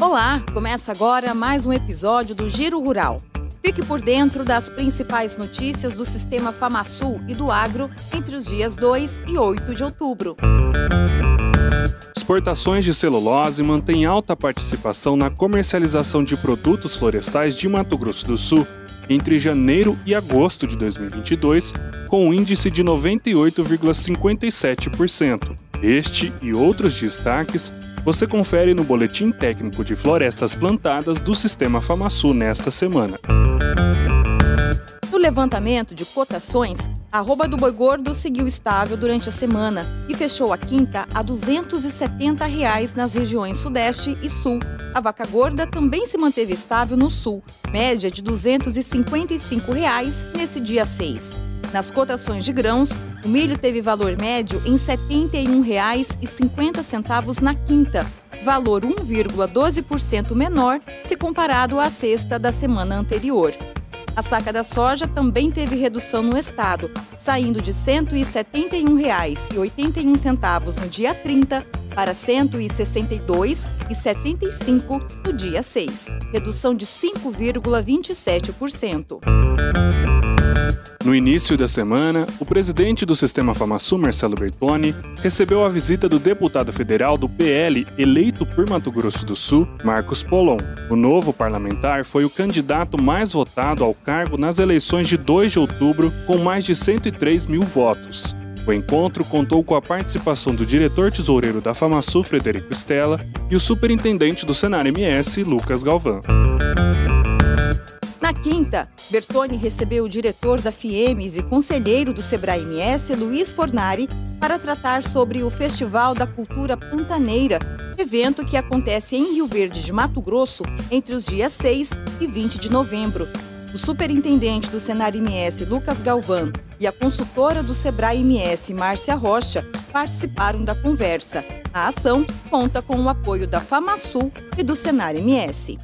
Olá, começa agora mais um episódio do Giro Rural. Fique por dentro das principais notícias do sistema FamaSul e do agro entre os dias 2 e 8 de outubro. Exportações de celulose mantêm alta participação na comercialização de produtos florestais de Mato Grosso do Sul entre janeiro e agosto de 2022, com um índice de 98,57%. Este e outros destaques você confere no Boletim Técnico de Florestas Plantadas do Sistema FamaSul nesta semana. No levantamento de cotações, a arroba do boi gordo seguiu estável durante a semana e fechou a quinta a 270 reais nas regiões Sudeste e Sul. A vaca gorda também se manteve estável no Sul, média de 255 reais nesse dia 6. Nas cotações de grãos, o milho teve valor médio em R$ 71,50 na quinta, valor 1,12% menor se comparado à sexta da semana anterior. A saca da soja também teve redução no estado, saindo de R$ 171,81 no dia 30 para R$ 162,75 no dia 6, redução de 5,27%. No início da semana, o presidente do Sistema FamaSul, Marcelo Bertoni, recebeu a visita do deputado federal do PL eleito por Mato Grosso do Sul, Marcos Polon. O novo parlamentar foi o candidato mais votado ao cargo nas eleições de 2 de outubro, com mais de 103 mil votos. O encontro contou com a participação do diretor tesoureiro da FamaSul, Frederico Stella, e o superintendente do Senar MS, Lucas Galvão. Na quinta, Bertoni recebeu o diretor da FIEMES e conselheiro do Sebrae MS, Luiz Fornari, para tratar sobre o Festival da Cultura Pantaneira, evento que acontece em Rio Verde de Mato Grosso entre os dias 6 e 20 de novembro. O superintendente do Senar MS, Lucas Galvão, e a consultora do Sebrae MS, Márcia Rocha, participaram da conversa. A ação conta com o apoio da FamaSul e do Senar MS.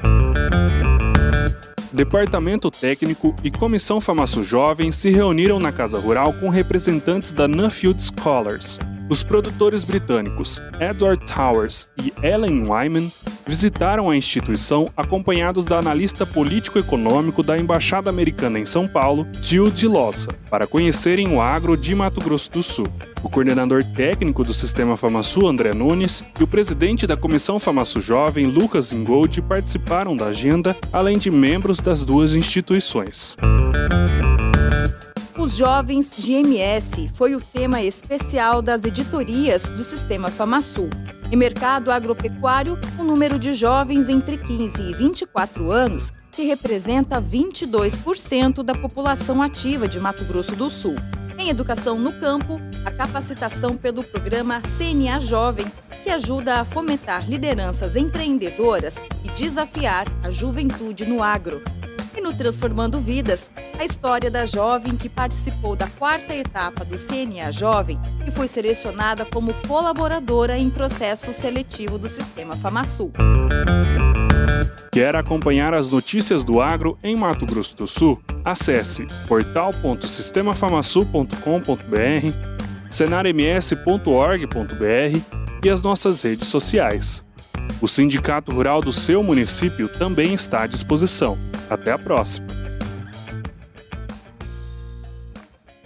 Departamento Técnico e Comissão Famaço Jovem se reuniram na Casa Rural com representantes da Nuffield Scholars. Os produtores britânicos Edward Towers e Ellen Wyman visitaram a instituição acompanhados da analista político-econômico da Embaixada Americana em São Paulo, Gil de Lossa, para conhecerem o agro de Mato Grosso do Sul. O coordenador técnico do Sistema FamaSul, André Nunes, e o presidente da Comissão FamaSul Jovem, Lucas Ingold, participaram da agenda, além de membros das duas instituições. Os jovens de MS foi o tema especial das editorias do Sistema FamaSul. Em mercado agropecuário, o número de jovens entre 15 e 24 anos, que representa 22% da população ativa de Mato Grosso do Sul. Em educação no campo, a capacitação pelo programa CNA Jovem, que ajuda a fomentar lideranças empreendedoras e desafiar a juventude no agro. E no Transformando Vidas, a história da jovem que participou da quarta etapa do CNA Jovem e foi selecionada como colaboradora em processo seletivo do Sistema FamaSul. Quer acompanhar as notícias do agro em Mato Grosso do Sul? Acesse portal.sistemafamasul.com.br, senarms.org.br e as nossas redes sociais. O Sindicato Rural do seu município também está à disposição. Até a próxima!